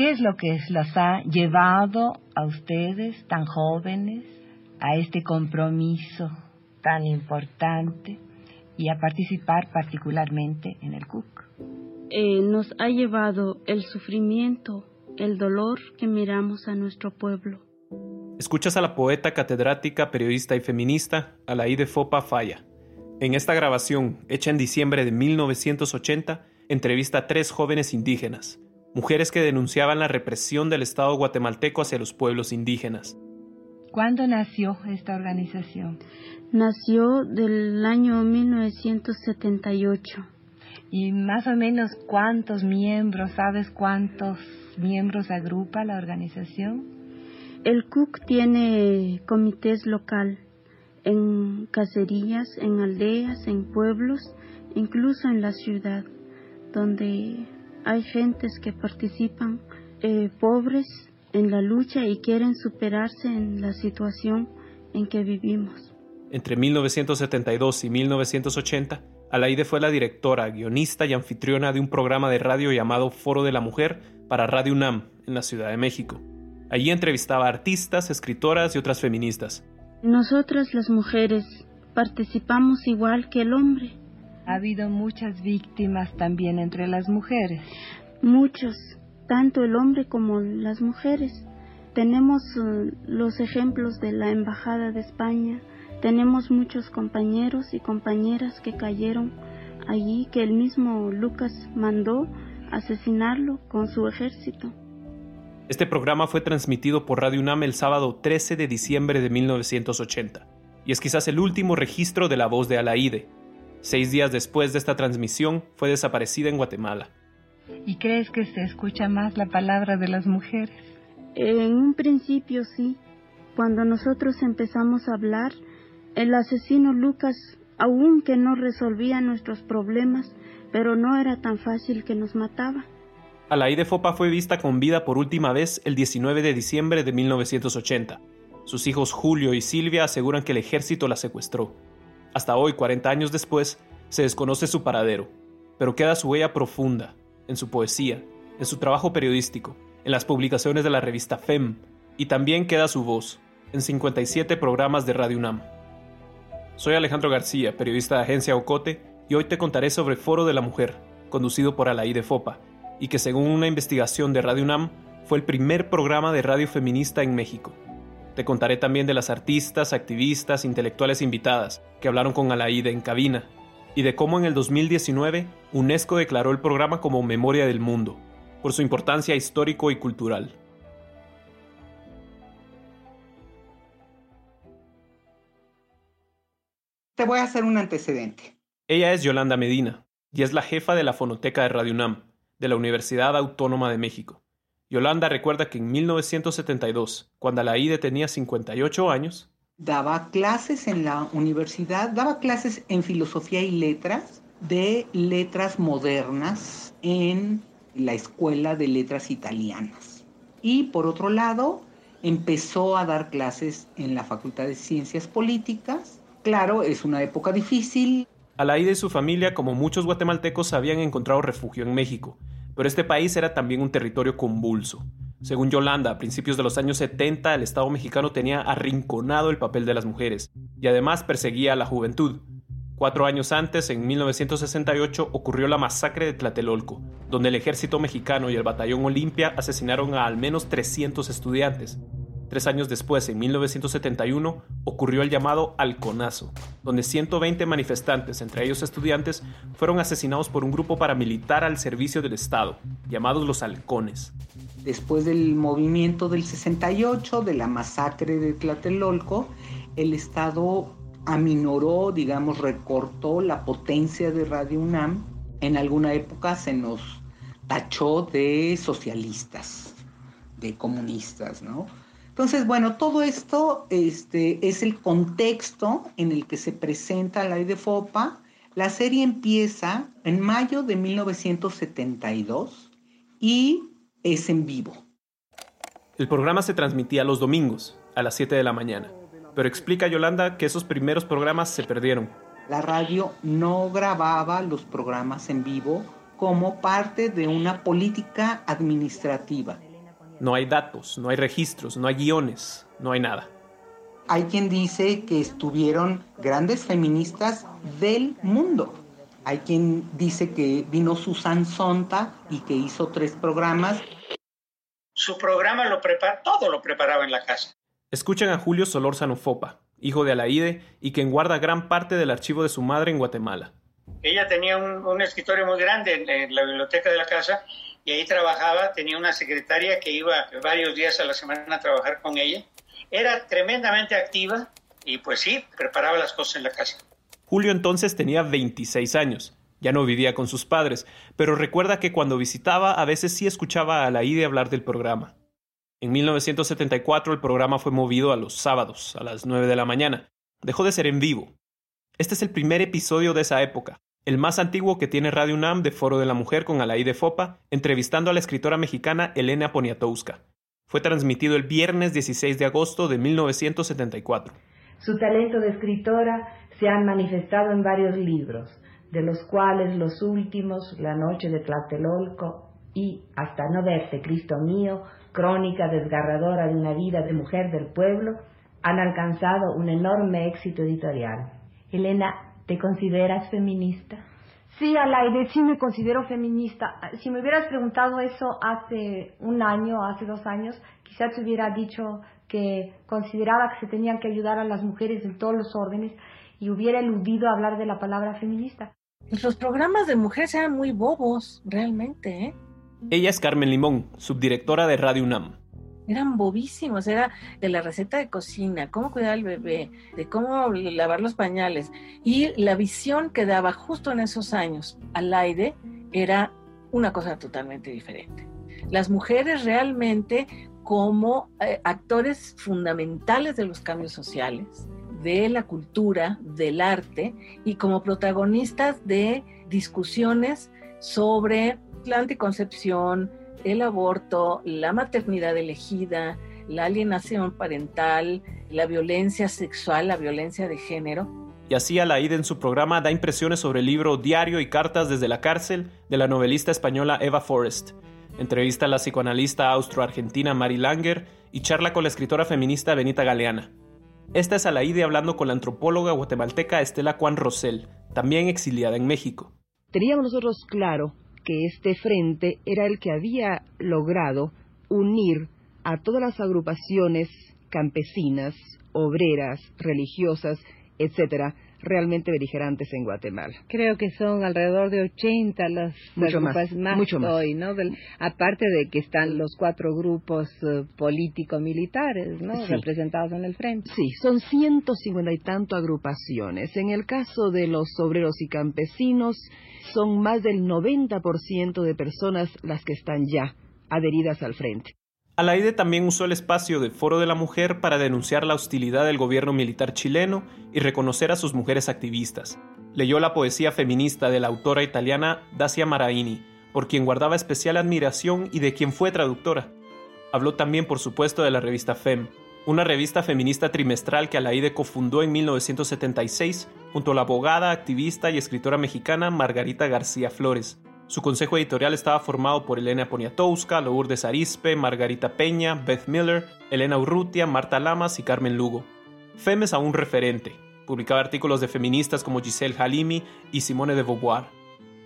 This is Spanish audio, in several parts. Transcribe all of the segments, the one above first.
¿qué es lo que las ha llevado a ustedes tan jóvenes a este compromiso tan importante y a participar particularmente en el CUC? Eh, nos ha llevado el sufrimiento, el dolor que miramos a nuestro pueblo. Escuchas a la poeta, catedrática, periodista y feminista Alaide Fopa Falla. En esta grabación, hecha en diciembre de 1980, entrevista a tres jóvenes indígenas, mujeres que denunciaban la represión del Estado guatemalteco hacia los pueblos indígenas. ¿Cuándo nació esta organización? Nació del año 1978. ¿Y más o menos cuántos miembros, sabes cuántos miembros agrupa la organización? El CUC tiene comités local en cacerías, en aldeas, en pueblos, incluso en la ciudad, donde hay gentes que participan eh, pobres en la lucha y quieren superarse en la situación en que vivimos. Entre 1972 y 1980, Alaide fue la directora, guionista y anfitriona de un programa de radio llamado Foro de la Mujer para Radio UNAM en la Ciudad de México. Allí entrevistaba a artistas, escritoras y otras feministas. Nosotras las mujeres participamos igual que el hombre. Ha habido muchas víctimas también entre las mujeres. Muchos, tanto el hombre como las mujeres. Tenemos uh, los ejemplos de la Embajada de España, tenemos muchos compañeros y compañeras que cayeron allí, que el mismo Lucas mandó asesinarlo con su ejército. Este programa fue transmitido por Radio UNAM el sábado 13 de diciembre de 1980, y es quizás el último registro de la voz de Alaide. Seis días después de esta transmisión fue desaparecida en Guatemala. ¿Y crees que se escucha más la palabra de las mujeres? En un principio sí. Cuando nosotros empezamos a hablar, el asesino Lucas, aunque no resolvía nuestros problemas, pero no era tan fácil que nos mataba. Alaide Fopa fue vista con vida por última vez el 19 de diciembre de 1980. Sus hijos Julio y Silvia aseguran que el ejército la secuestró. Hasta hoy, 40 años después, se desconoce su paradero, pero queda su huella profunda, en su poesía, en su trabajo periodístico, en las publicaciones de la revista FEM, y también queda su voz, en 57 programas de Radio UNAM. Soy Alejandro García, periodista de Agencia Ocote, y hoy te contaré sobre Foro de la Mujer, conducido por Alaide Fopa, y que según una investigación de Radio UNAM fue el primer programa de radio feminista en México. Te contaré también de las artistas, activistas, intelectuales invitadas que hablaron con Alaide en cabina, y de cómo en el 2019 UNESCO declaró el programa como Memoria del Mundo, por su importancia histórico y cultural. Te voy a hacer un antecedente. Ella es Yolanda Medina y es la jefa de la fonoteca de Radio UNAM, de la Universidad Autónoma de México. Yolanda recuerda que en 1972, cuando la IDE tenía 58 años, daba clases en la universidad, daba clases en filosofía y letras, de letras modernas en la Escuela de Letras Italianas. Y por otro lado, empezó a dar clases en la Facultad de Ciencias Políticas. Claro, es una época difícil, Alaide y su familia, como muchos guatemaltecos, habían encontrado refugio en México, pero este país era también un territorio convulso. Según Yolanda, a principios de los años 70 el Estado mexicano tenía arrinconado el papel de las mujeres y además perseguía a la juventud. Cuatro años antes, en 1968, ocurrió la masacre de Tlatelolco, donde el ejército mexicano y el batallón Olimpia asesinaron a al menos 300 estudiantes, Tres años después, en 1971, ocurrió el llamado Halconazo, donde 120 manifestantes, entre ellos estudiantes, fueron asesinados por un grupo paramilitar al servicio del Estado, llamados los Halcones. Después del movimiento del 68, de la masacre de Tlatelolco, el Estado aminoró, digamos, recortó la potencia de Radio UNAM. En alguna época se nos tachó de socialistas, de comunistas, ¿no? Entonces, bueno, todo esto este, es el contexto en el que se presenta la ley de FOPA. La serie empieza en mayo de 1972 y es en vivo. El programa se transmitía los domingos a las 7 de la mañana, pero explica Yolanda que esos primeros programas se perdieron. La radio no grababa los programas en vivo como parte de una política administrativa no hay datos, no hay registros, no hay guiones, no hay nada. Hay quien dice que estuvieron grandes feministas del mundo. Hay quien dice que vino Susan Sonta y que hizo tres programas. Su programa lo prepara, todo lo preparaba en la casa. Escuchan a Julio Solórzano Fopa, hijo de Alaide y quien guarda gran parte del archivo de su madre en Guatemala. Ella tenía un, escritorio muy grande en la biblioteca de la casa y ahí trabajaba, tenía una secretaria que iba varios días a la semana a trabajar con ella. Era tremendamente activa y pues sí, preparaba las cosas en la casa. Julio entonces tenía 26 años. Ya no vivía con sus padres, pero recuerda que cuando visitaba a veces sí escuchaba a la IDE hablar del programa. En 1974 el programa fue movido a los sábados, a las 9 de la mañana. Dejó de ser en vivo. Este es el primer episodio de esa época, el más antiguo que tiene Radio UNAM de Foro de la Mujer con Alaí de Fopa, entrevistando a la escritora mexicana Elena Poniatowska. Fue transmitido el viernes 16 de agosto de 1974. Su talento de escritora se ha manifestado en varios libros, de los cuales los últimos, La noche de Tlatelolco y Hasta no verte, Cristo mío, crónica desgarradora de una vida de mujer del pueblo, han alcanzado un enorme éxito editorial. Elena, ¿Te consideras feminista? Sí, Alaide, sí me considero feminista. Si me hubieras preguntado eso hace un año, hace dos años, quizás te hubiera dicho que consideraba que se tenían que ayudar a las mujeres en todos los órdenes y hubiera eludido hablar de la palabra feminista. Los programas de mujeres eran muy bobos, realmente. ¿eh? Ella es Carmen Limón, subdirectora de Radio UNAM eran bobísimos, era de la receta de cocina, cómo cuidar al bebé, de cómo lavar los pañales. Y la visión que daba justo en esos años al aire era una cosa totalmente diferente. Las mujeres realmente como eh, actores fundamentales de los cambios sociales, de la cultura, del arte y como protagonistas de discusiones sobre la anticoncepción, el aborto, la maternidad elegida, la alienación parental, la violencia sexual, la violencia de género. Y así Alaide en su programa da impresiones sobre el libro Diario y Cartas desde la cárcel de la novelista española Eva Forrest. Entrevista a la psicoanalista austro-argentina Mary Langer y charla con la escritora feminista Benita Galeana. Esta es Alaide hablando con la antropóloga guatemalteca Estela Juan Rosell, también exiliada en México. Teníamos nosotros claro que este frente era el que había logrado unir a todas las agrupaciones campesinas, obreras, religiosas, etcétera, realmente beligerantes en Guatemala. Creo que son alrededor de 80 las mucho más, mucho más. hoy, ¿no? aparte de que están los cuatro grupos eh, político-militares, ¿no? Representados en el frente. Sí, son 150 y tanto agrupaciones. En el caso de los obreros y campesinos, son más del 90% de personas las que están ya adheridas al frente. Alaide también usó el espacio del Foro de la Mujer para denunciar la hostilidad del gobierno militar chileno y reconocer a sus mujeres activistas. Leyó la poesía feminista de la autora italiana Dacia Maraini, por quien guardaba especial admiración y de quien fue traductora. Habló también, por supuesto, de la revista Fem, una revista feminista trimestral que Alaide cofundó en 1976 junto a la abogada, activista y escritora mexicana Margarita García Flores. Su consejo editorial estaba formado por Elena Poniatowska, Lourdes Arispe, Margarita Peña, Beth Miller, Elena Urrutia, Marta Lamas y Carmen Lugo. FEM es aún referente. Publicaba artículos de feministas como Giselle Halimi y Simone de Beauvoir.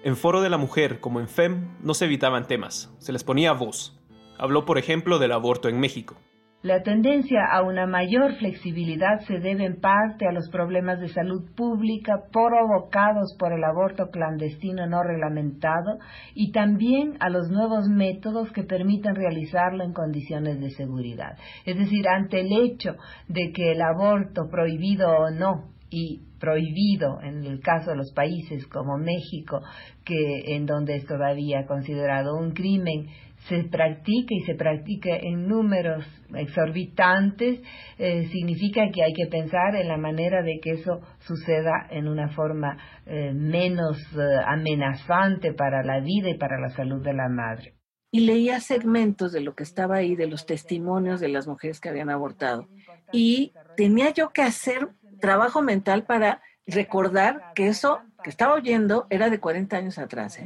En Foro de la Mujer, como en FEM, no se evitaban temas, se les ponía voz. Habló, por ejemplo, del aborto en México. La tendencia a una mayor flexibilidad se debe en parte a los problemas de salud pública provocados por el aborto clandestino no reglamentado y también a los nuevos métodos que permiten realizarlo en condiciones de seguridad. Es decir, ante el hecho de que el aborto prohibido o no y prohibido en el caso de los países como México, que en donde es todavía considerado un crimen, se practique y se practique en números exorbitantes, eh, significa que hay que pensar en la manera de que eso suceda en una forma eh, menos eh, amenazante para la vida y para la salud de la madre. Y leía segmentos de lo que estaba ahí, de los testimonios de las mujeres que habían abortado. Y tenía yo que hacer trabajo mental para recordar que eso que estaba oyendo era de 40 años atrás.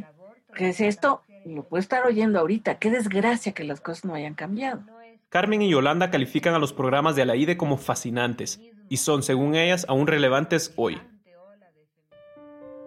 Que es esto, lo puedo estar oyendo ahorita. Qué desgracia que las cosas no hayan cambiado. Carmen y Yolanda califican a los programas de Alaide como fascinantes y son, según ellas, aún relevantes hoy.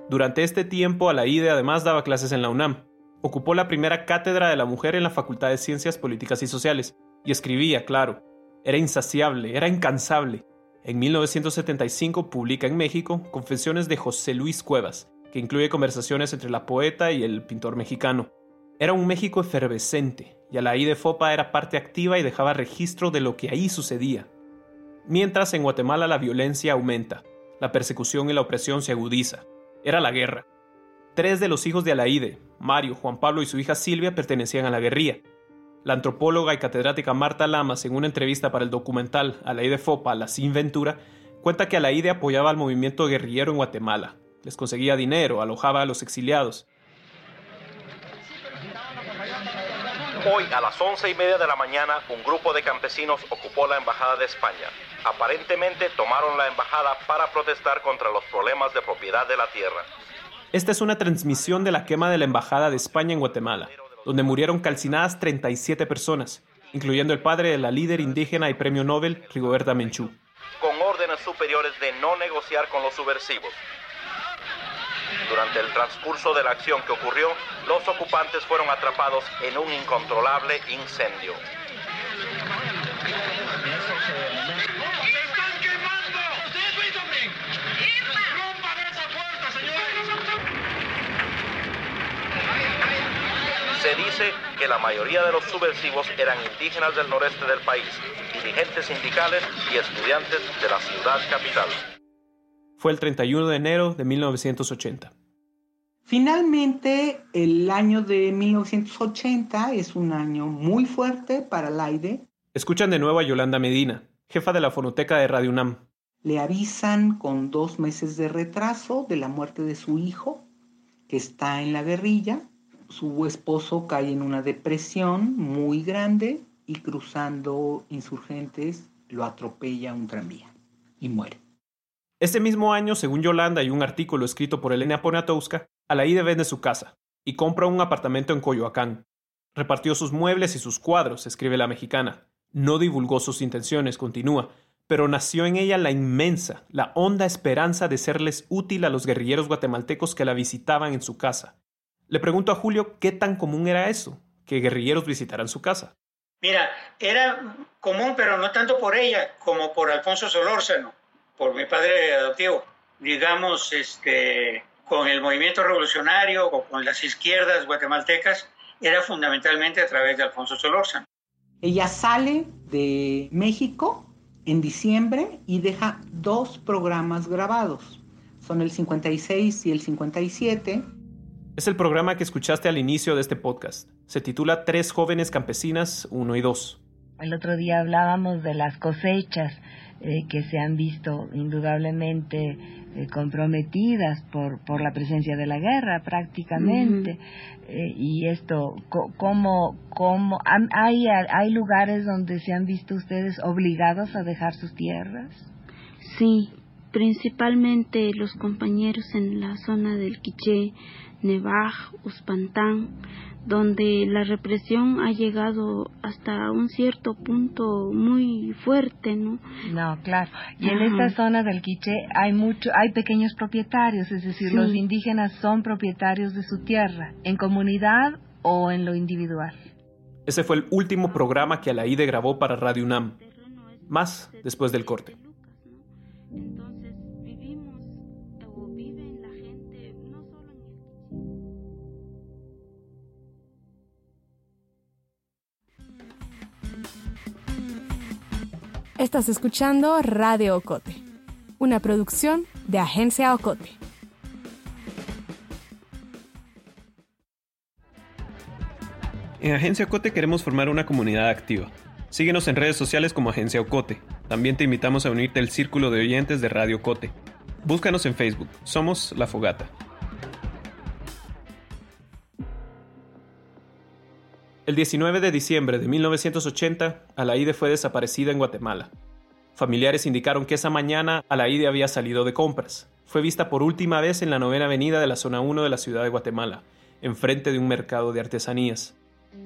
Durante este tiempo, Alaide además daba clases en la UNAM. Ocupó la primera cátedra de la mujer en la Facultad de Ciencias Políticas y Sociales y escribía, claro. Era insaciable, era incansable. En 1975 publica en México Confesiones de José Luis Cuevas, que incluye conversaciones entre la poeta y el pintor mexicano. Era un México efervescente, y de Fopa era parte activa y dejaba registro de lo que ahí sucedía. Mientras en Guatemala la violencia aumenta, la persecución y la opresión se agudiza. Era la guerra. Tres de los hijos de Alaide, Mario, Juan Pablo y su hija Silvia, pertenecían a la guerrilla. La antropóloga y catedrática Marta Lamas, en una entrevista para el documental Alaide Fopa, La Sin Ventura, cuenta que Alaide apoyaba al movimiento guerrillero en Guatemala. Les conseguía dinero, alojaba a los exiliados Hoy a las once y media de la mañana un grupo de campesinos ocupó la Embajada de España. Aparentemente tomaron la embajada para protestar contra los problemas de propiedad de la tierra. Esta es una transmisión de la quema de la Embajada de España en Guatemala, donde murieron calcinadas 37 personas, incluyendo el padre de la líder indígena y premio Nobel, Rigoberta Menchú. Con órdenes superiores de no negociar con los subversivos, durante el transcurso de la acción que ocurrió, los ocupantes fueron atrapados en un incontrolable incendio. Se dice que la mayoría de los subversivos eran indígenas del noreste del país, dirigentes sindicales y estudiantes de la ciudad capital. Fue el 31 de enero de 1980. Finalmente, el año de 1980 es un año muy fuerte para el aire. Escuchan de nuevo a Yolanda Medina, jefa de la fonoteca de Radio UNAM. Le avisan con dos meses de retraso de la muerte de su hijo, que está en la guerrilla. Su esposo cae en una depresión muy grande y cruzando insurgentes lo atropella un tranvía y muere. Ese mismo año, según Yolanda y un artículo escrito por Elena Poniatowska, Alaide vende su casa y compra un apartamento en Coyoacán. Repartió sus muebles y sus cuadros, escribe la mexicana. No divulgó sus intenciones, continúa, pero nació en ella la inmensa, la honda esperanza de serles útil a los guerrilleros guatemaltecos que la visitaban en su casa. Le pregunto a Julio qué tan común era eso, que guerrilleros visitaran su casa. Mira, era común, pero no tanto por ella como por Alfonso Solórzano por mi padre adoptivo. Digamos, este, con el movimiento revolucionario o con las izquierdas guatemaltecas, era fundamentalmente a través de Alfonso Solórzano. Ella sale de México en diciembre y deja dos programas grabados. Son el 56 y el 57. Es el programa que escuchaste al inicio de este podcast. Se titula Tres jóvenes campesinas, uno y dos. El otro día hablábamos de las cosechas eh, que se han visto indudablemente eh, comprometidas por, por la presencia de la guerra prácticamente. Eh, y esto, ¿cómo, cómo hay, hay lugares donde se han visto ustedes obligados a dejar sus tierras? Sí, principalmente los compañeros en la zona del Quiché, Nevaj, Uspantán, donde la represión ha llegado hasta un cierto punto muy fuerte, ¿no? No, claro. Y en esta zona del Quiché hay mucho, hay pequeños propietarios, es decir, los indígenas son propietarios de su tierra, en comunidad o en lo individual. Ese fue el último programa que Alaide grabó para Radio UNAM. Más después del corte. Estás escuchando Radio Ocote, una producción de Agencia Ocote. En Agencia Ocote queremos formar una comunidad activa. Síguenos en redes sociales como Agencia Ocote. También te invitamos a unirte al círculo de oyentes de Radio Ocote. Búscanos en Facebook. Somos La Fogata. El 19 de diciembre de 1980, Alaide fue desaparecida en Guatemala. Familiares indicaron que esa mañana Alaide había salido de compras. Fue vista por última vez en la novena avenida de la zona 1 de la ciudad de Guatemala, enfrente de un mercado de artesanías.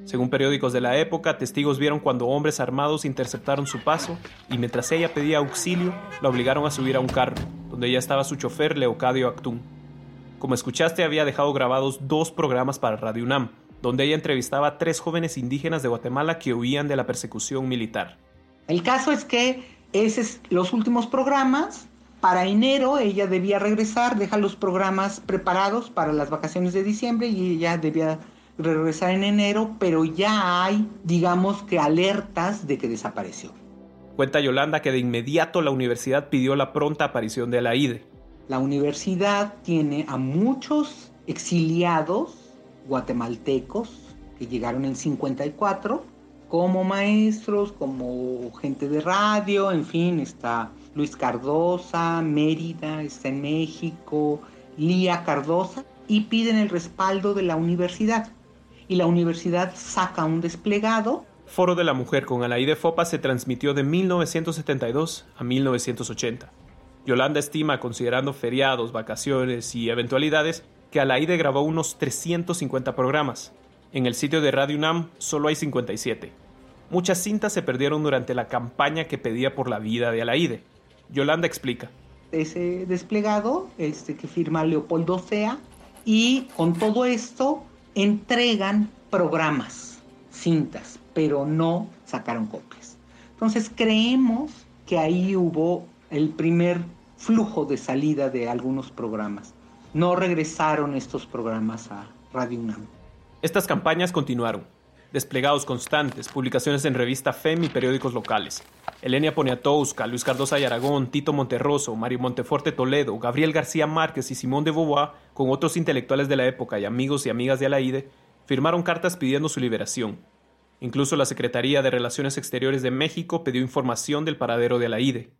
Según periódicos de la época, testigos vieron cuando hombres armados interceptaron su paso y mientras ella pedía auxilio, la obligaron a subir a un carro, donde ya estaba su chofer Leocadio Actún. Como escuchaste, había dejado grabados dos programas para Radio UNAM, donde ella entrevistaba a tres jóvenes indígenas de Guatemala que huían de la persecución militar. El caso es que esos los últimos programas. Para enero ella debía regresar, deja los programas preparados para las vacaciones de diciembre y ella debía regresar en enero, pero ya hay, digamos que, alertas de que desapareció. Cuenta Yolanda que de inmediato la universidad pidió la pronta aparición de la IDE. La universidad tiene a muchos exiliados guatemaltecos que llegaron en 54 como maestros, como gente de radio, en fin, está Luis Cardosa, Mérida, está en México, Lía Cardosa, y piden el respaldo de la universidad y la universidad saca un desplegado. Foro de la Mujer con Alaide Fopa se transmitió de 1972 a 1980. Yolanda estima, considerando feriados, vacaciones y eventualidades, que Alaide grabó unos 350 programas. En el sitio de Radio UNAM solo hay 57. Muchas cintas se perdieron durante la campaña que pedía por la vida de Alaide. Yolanda explica. Ese desplegado este, que firma Leopoldo Sea y con todo esto entregan programas, cintas, pero no sacaron copias. Entonces creemos que ahí hubo el primer flujo de salida de algunos programas. No regresaron estos programas a Radio UNAM. Estas campañas continuaron. Desplegados constantes, publicaciones en revista FEM y periódicos locales. Elenia Poniatowska, Luis Cardosa y Aragón, Tito Monterroso, Mario Monteforte Toledo, Gabriel García Márquez y Simón de Beauvoir, con otros intelectuales de la época y amigos y amigas de Alaide, firmaron cartas pidiendo su liberación. Incluso la Secretaría de Relaciones Exteriores de México pidió información del paradero de Alaide.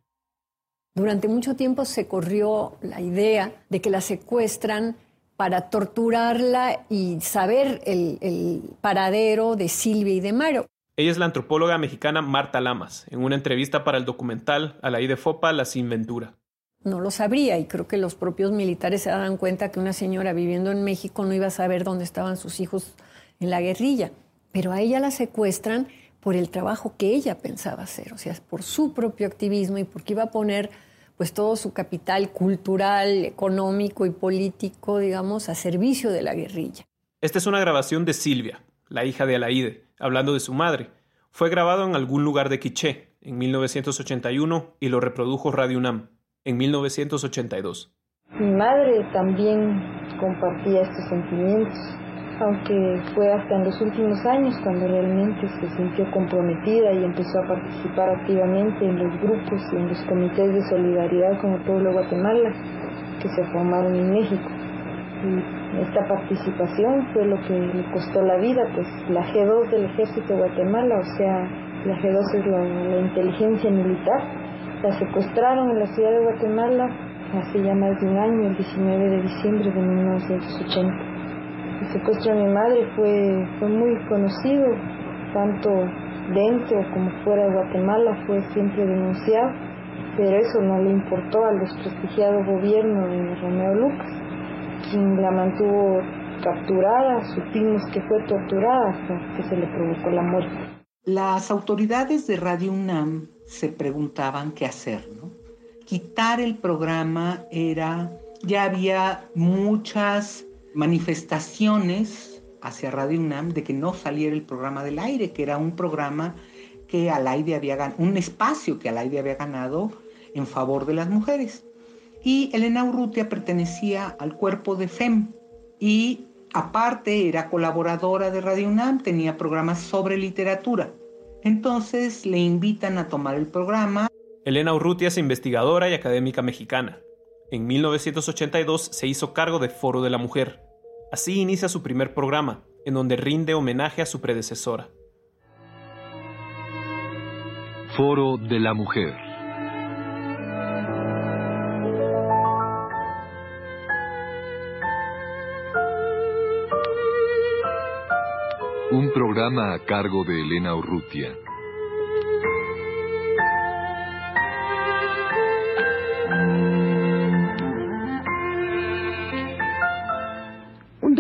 Durante mucho tiempo se corrió la idea de que la secuestran para torturarla y saber el, el paradero de Silvia y de Mario. Ella es la antropóloga mexicana Marta Lamas, en una entrevista para el documental A la de Fopa, La Sinventura. No lo sabría y creo que los propios militares se daban cuenta que una señora viviendo en México no iba a saber dónde estaban sus hijos en la guerrilla. Pero a ella la secuestran por el trabajo que ella pensaba hacer, o sea, por su propio activismo y porque iba a poner pues todo su capital cultural, económico y político, digamos, a servicio de la guerrilla. Esta es una grabación de Silvia, la hija de Alaide, hablando de su madre. Fue grabado en algún lugar de Quiché en 1981 y lo reprodujo Radio UNAM en 1982. Mi madre también compartía estos sentimientos, aunque fue hasta en los últimos años cuando realmente se sintió comprometida y empezó a participar activamente en los grupos y en los comités de solidaridad con el pueblo de Guatemala que se formaron en México. Y esta participación fue lo que le costó la vida, pues la G2 del ejército de Guatemala, o sea, la G2 es la, inteligencia militar, la secuestraron en la ciudad de Guatemala hace ya más de un año, el 19 de diciembre de 1980. El secuestro de mi madre fue, fue muy conocido, tanto dentro como fuera de Guatemala, fue siempre denunciado, pero eso no le importó al desprestigiado gobierno de Romeo Lucas quien la mantuvo capturada, supimos que fue torturada hasta que se le provocó la muerte. Las autoridades de Radio UNAM se preguntaban qué hacer, ¿no? Quitar el programa era, ya había muchas manifestaciones hacia Radio UNAM de que no saliera el programa del aire, que era un programa que al aire había ganado, un espacio que al aire había ganado en favor de las mujeres y Elena Urrutia pertenecía al cuerpo de FEM y aparte era colaboradora de Radio UNAM, tenía programas sobre literatura. Entonces le invitan a tomar el programa. Elena Urrutia es investigadora y académica mexicana. En 1982 se hizo cargo de Foro de la Mujer. Así inicia su primer programa, en donde rinde homenaje a su predecesora. Foro de la Mujer. Un programa a cargo de Elena Urrutia.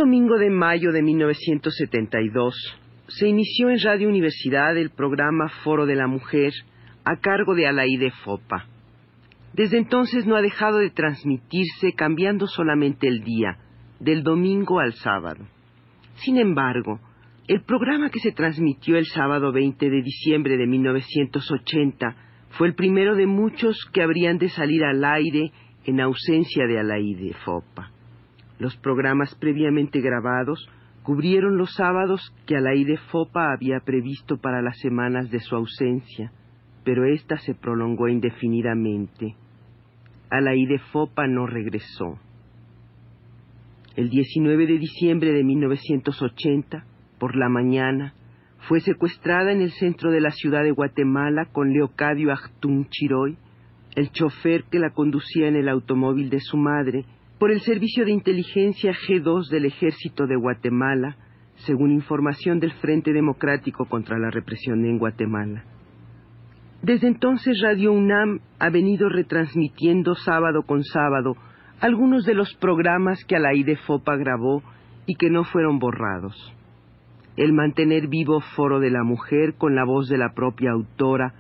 Domingo de mayo de 1972 se inició en Radio Universidad el programa Foro de la Mujer a cargo de Alaide Fopa. Desde entonces no ha dejado de transmitirse cambiando solamente el día, del domingo al sábado. Sin embargo, el programa que se transmitió el sábado 20 de diciembre de 1980 fue el primero de muchos que habrían de salir al aire en ausencia de Alaide Fopa. Los programas previamente grabados cubrieron los sábados que Alaide Fopa había previsto para las semanas de su ausencia, pero ésta se prolongó indefinidamente. Alaide Fopa no regresó. El 19 de diciembre de 1980, por la mañana, fue secuestrada en el centro de la ciudad de Guatemala con Leocadio Achtun Chiroy, el chofer que la conducía en el automóvil de su madre, por el Servicio de Inteligencia G2 del Ejército de Guatemala, según información del Frente Democrático contra la Represión en Guatemala. Desde entonces Radio UNAM ha venido retransmitiendo sábado con sábado algunos de los programas que Alaide Fopa grabó y que no fueron borrados. El mantener vivo Foro de la Mujer con la voz de la propia autora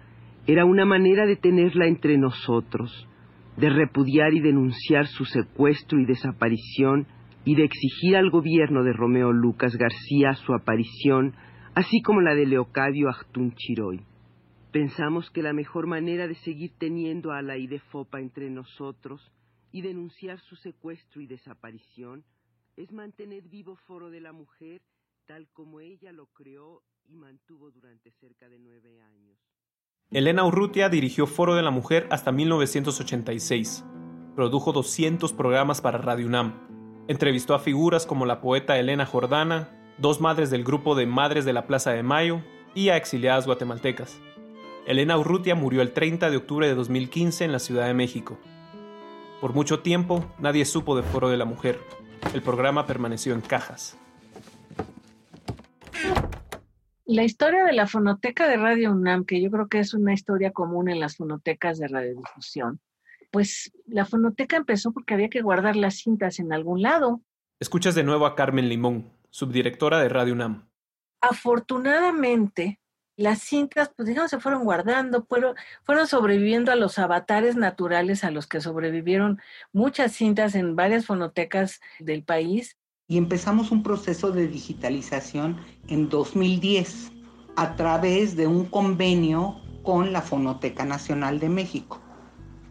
era una manera de tenerla entre nosotros, de repudiar y denunciar su secuestro y desaparición y de exigir al gobierno de Romeo Lucas García su aparición, así como la de Leocadio Achtun Chiroy. Pensamos que la mejor manera de seguir teniendo a la Fopa entre nosotros y denunciar su secuestro y desaparición es mantener vivo Foro de la Mujer tal como ella lo creó y mantuvo durante cerca de nueve años. Elena Urrutia dirigió Foro de la Mujer hasta 1986. Produjo 200 programas para Radio UNAM. Entrevistó a figuras como la poeta Elena Jordana, dos madres del grupo de Madres de la Plaza de Mayo y a exiliadas guatemaltecas. Elena Urrutia murió el 30 de octubre de 2015 en la Ciudad de México. Por mucho tiempo nadie supo de Foro de la Mujer. El programa permaneció en cajas. La historia de la fonoteca de Radio UNAM, que yo creo que es una historia común en las fonotecas de radiodifusión, pues la fonoteca empezó porque había que guardar las cintas en algún lado. Escuchas de nuevo a Carmen Limón, subdirectora de Radio UNAM. Afortunadamente, las cintas, pues digamos, se fueron guardando, fueron, fueron sobreviviendo a los avatares naturales a los que sobrevivieron muchas cintas en varias fonotecas del país y empezamos un proceso de digitalización en 2010 a través de un convenio con la Fonoteca Nacional de México.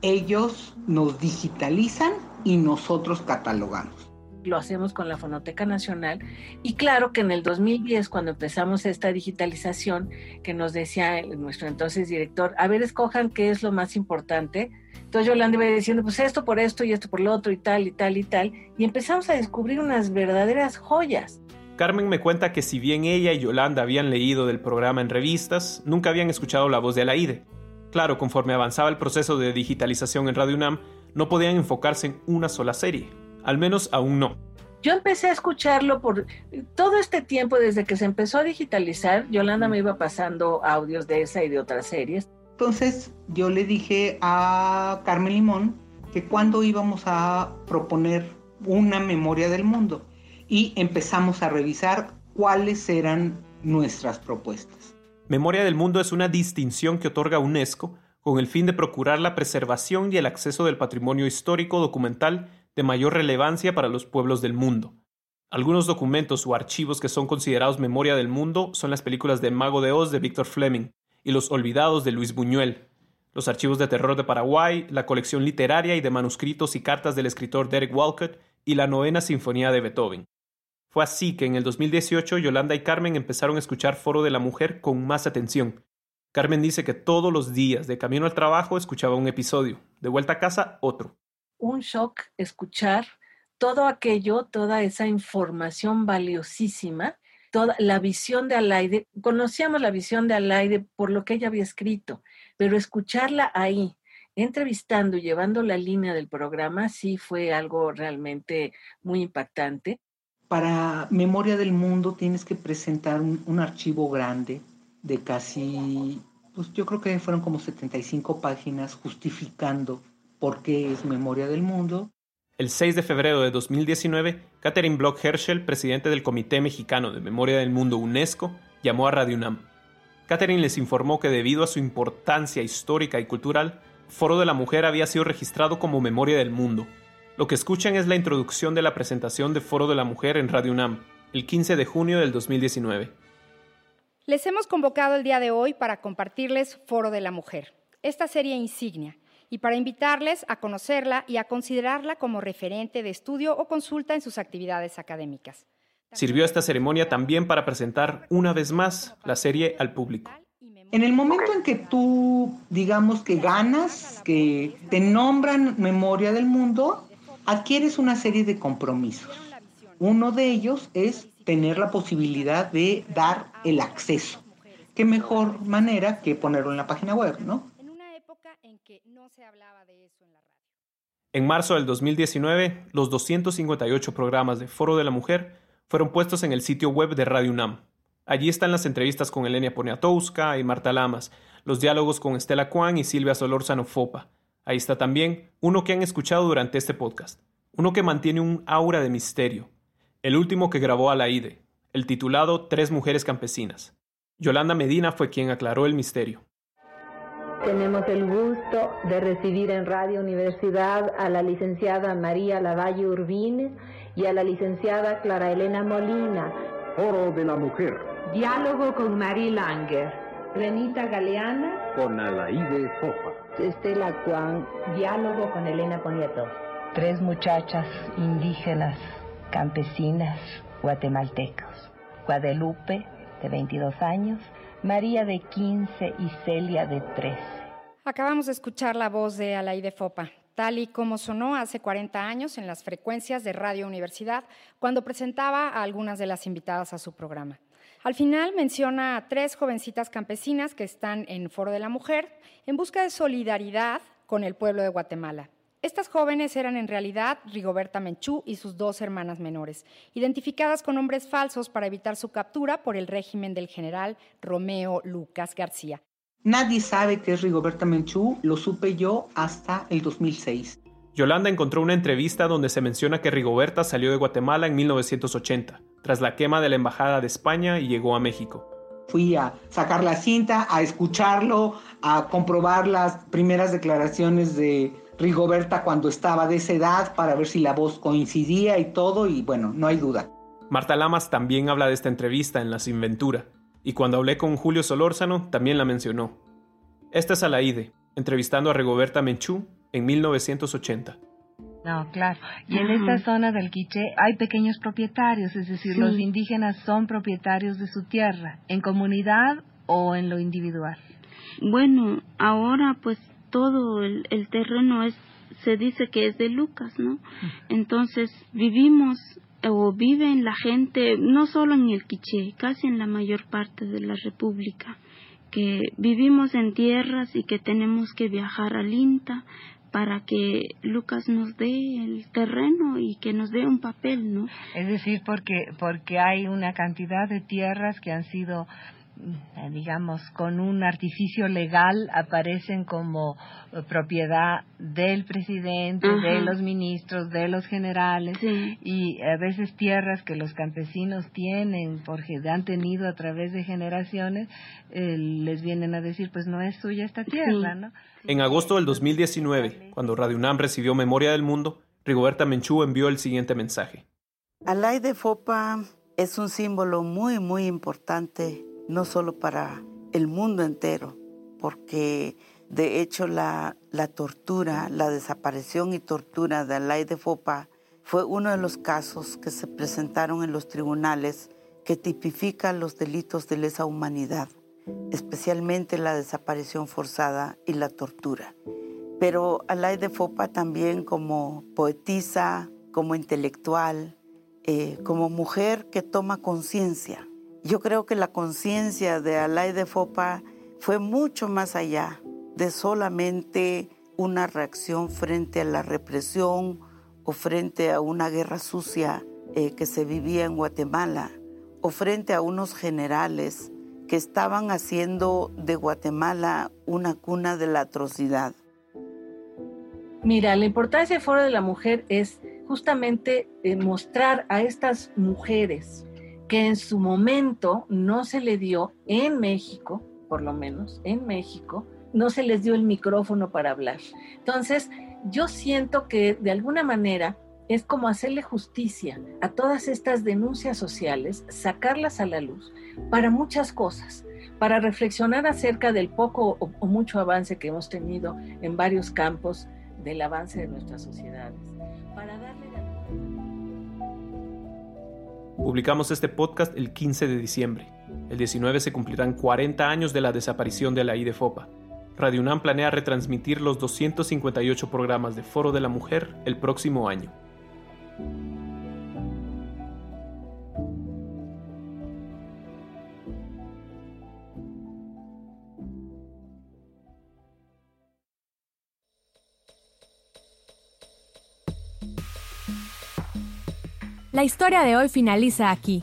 Ellos nos digitalizan y nosotros catalogamos lo hacemos con la Fonoteca Nacional. Y claro que en el 2010, cuando empezamos esta digitalización, que nos decía nuestro entonces director, a ver, escojan qué es lo más importante, entonces Yolanda iba diciendo, pues esto por esto y esto por lo otro y tal y tal y tal. Y empezamos a descubrir unas verdaderas joyas. Carmen me cuenta que si bien ella y Yolanda habían leído del programa en revistas, nunca habían escuchado la voz de Alaide. Claro, conforme avanzaba el proceso de digitalización en Radio UNAM, no podían enfocarse en una sola serie. Al menos aún no. Yo empecé a escucharlo por todo este tiempo, desde que se empezó a digitalizar, Yolanda me iba pasando audios de esa y de otras series. Entonces yo le dije a Carmen Limón que cuando íbamos a proponer una memoria del mundo y empezamos a revisar cuáles eran nuestras propuestas. Memoria del Mundo es una distinción que otorga UNESCO con el fin de procurar la preservación y el acceso del patrimonio histórico documental de mayor relevancia para los pueblos del mundo. Algunos documentos o archivos que son considerados memoria del mundo son las películas de Mago de Oz de Víctor Fleming, y Los Olvidados de Luis Buñuel, los archivos de terror de Paraguay, la colección literaria y de manuscritos y cartas del escritor Derek Walcott y la novena sinfonía de Beethoven. Fue así que en el 2018 Yolanda y Carmen empezaron a escuchar Foro de la Mujer con más atención. Carmen dice que todos los días de camino al trabajo escuchaba un episodio, de vuelta a casa otro. Un shock escuchar todo aquello, toda esa información valiosísima toda la visión de Alaide, conocíamos la visión de Alaide por lo que ella había escrito, pero escucharla ahí, entrevistando y llevando la línea del programa, sí fue algo realmente muy impactante. Para Memoria del Mundo tienes que presentar un, archivo grande de casi, pues yo creo que fueron como 75 páginas justificando por qué es Memoria del Mundo. El 6 de febrero de 2019, Catherine Bloch Herschel, presidente del Comité Mexicano de Memoria del Mundo UNESCO, llamó a Radio UNAM. Catherine les informó que debido a su importancia histórica y cultural, Foro de la Mujer había sido registrado como Memoria del Mundo. Lo que escuchan es la introducción de la presentación de Foro de la Mujer en Radio UNAM, el 15 de junio del 2019. Les hemos convocado el día de hoy para compartirles Foro de la Mujer, esta serie insignia, y para invitarles a conocerla y a considerarla como referente de estudio o consulta en sus actividades académicas. Sirvió esta ceremonia también para presentar una vez más la serie al público. En el momento en que tú, digamos que ganas, que te nombran memoria del mundo, adquieres una serie de compromisos. Uno de ellos es tener la posibilidad de dar el acceso. ¿Qué mejor manera que ponerlo en la página web, no? En una época en que se hablaba de eso en la radio. En marzo del 2019, los 258 programas de Foro de la Mujer fueron puestos en el sitio web de Radio UNAM. Allí están las entrevistas con Elenia Poniatowska y Marta Lamas, los diálogos con Estela Kwan y Silvia Solórzano Fopa. Ahí está también uno que han escuchado durante este podcast, uno que mantiene un aura de misterio, el último que grabó a la IDE, el titulado Tres Mujeres Campesinas. Yolanda Medina fue quien aclaró el misterio. Tenemos el gusto de recibir en Radio Universidad a la licenciada María Lavalle Urbines y a la licenciada Clara Elena Molina. Foro de la Mujer Diálogo con Marie Langer. Renita Galeana. Con Alaide Fofa. Estela Juan. Diálogo con Elena Poniato. Tres muchachas indígenas, campesinas, guatemaltecos. Guadalupe, de 22 años, María de 15 y Celia de 13. Acabamos de escuchar la voz de Alaide Fopa, tal y como sonó hace 40 años en las frecuencias de Radio Universidad cuando presentaba a algunas de las invitadas a su programa. Al final menciona a tres jovencitas campesinas que están en Foro de la Mujer en busca de solidaridad con el pueblo de Guatemala. Estas jóvenes eran en realidad Rigoberta Menchú y sus dos hermanas menores, identificadas con nombres falsos para evitar su captura por el régimen del general Romeo Lucas García. Nadie sabe qué es Rigoberta Menchú, lo supe yo hasta el 2006. Yolanda encontró una entrevista donde se menciona que Rigoberta salió de Guatemala en 1980, tras la quema de la Embajada de España y llegó a México. Fui a sacar la cinta, a escucharlo, a comprobar las primeras declaraciones de Rigoberta cuando estaba de esa edad para ver si la voz coincidía y todo, y bueno, no hay duda. Marta Lamas también habla de esta entrevista en La Sinventura, y cuando hablé con Julio Solórzano también la mencionó. Esta es Alaide, entrevistando a Rigoberta Menchú en 1980. No, claro. Y en esta zona del Quiché hay pequeños propietarios, es decir, los indígenas son propietarios de su tierra, en comunidad o en lo individual. Bueno, ahora pues todo el, terreno es, se dice que es de Lucas, ¿no? Entonces vivimos o viven la gente, no solo en el Quiché, casi en la mayor parte de la República, que vivimos en tierras y que tenemos que viajar al INTA para que Lucas nos dé el terreno y que nos dé un papel, ¿no? Es decir, porque porque hay una cantidad de tierras que han sido digamos, con un artificio legal aparecen como eh, propiedad del presidente, de los ministros, de los generales y a veces tierras que los campesinos tienen porque han tenido a través de generaciones eh, les vienen a decir pues no es suya esta tierra, ¿no? En agosto del 2019, cuando Radio UNAM recibió Memoria del Mundo, Rigoberta Menchú envió el siguiente mensaje. Alay de Fopa es un símbolo muy, muy importante, no solo para el mundo entero, porque de hecho la, la tortura, la desaparición y tortura de Alay de Fopa fue uno de los casos que se presentaron en los tribunales que tipifican los delitos de lesa humanidad especialmente la desaparición forzada y la tortura. Pero Alay de Fopa también como poetisa, como intelectual, eh, como mujer que toma conciencia Yo creo que la conciencia de Alay de Fopa fue mucho más allá de solamente una reacción frente a la represión o frente a una guerra sucia eh, que se vivía en Guatemala o frente a unos generales que estaban haciendo de Guatemala una cuna de la atrocidad. Mira, la importancia del Foro de la Mujer es justamente mostrar a estas mujeres que en su momento no se le dio en México, por lo menos en México, no se les dio el micrófono para hablar. Entonces, yo siento que de alguna manera es como hacerle justicia a todas estas denuncias sociales, sacarlas a la luz para muchas cosas, para reflexionar acerca del poco o, mucho avance que hemos tenido en varios campos del avance de nuestras sociedades, para darle Publicamos este podcast el 15 de diciembre. El 19 se cumplirán 40 años de la desaparición de la IDFOPA. Radio UNAM planea retransmitir los 258 programas de Foro de la Mujer el próximo año. La historia de hoy finaliza aquí,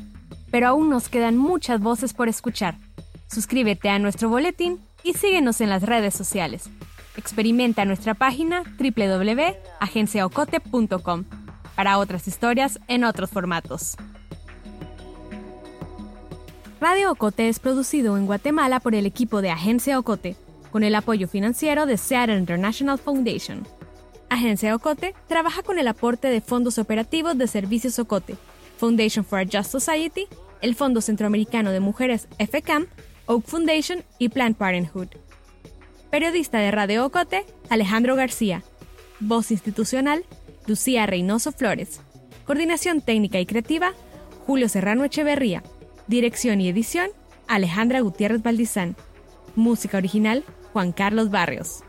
pero aún nos quedan muchas voces por escuchar. Suscríbete a nuestro boletín y síguenos en las redes sociales. Experimenta nuestra página www.agenciaocote.com para otras historias en otros formatos. Radio Ocote es producido en Guatemala por el equipo de Agencia Ocote, con el apoyo financiero de Seattle International Foundation. Agencia Ocote trabaja con el aporte de fondos operativos de Servicios Ocote, Foundation for a Just Society, el Fondo Centroamericano de Mujeres FCAM, Oak Foundation y Planned Parenthood. Periodista de Radio Ocote, Alejandro García. Voz institucional, Lucía Reynoso Flores. Coordinación técnica y creativa, Julio Serrano Echeverría. Dirección y edición, Alejandra Gutiérrez Valdizán. Música original, Juan Carlos Barrios.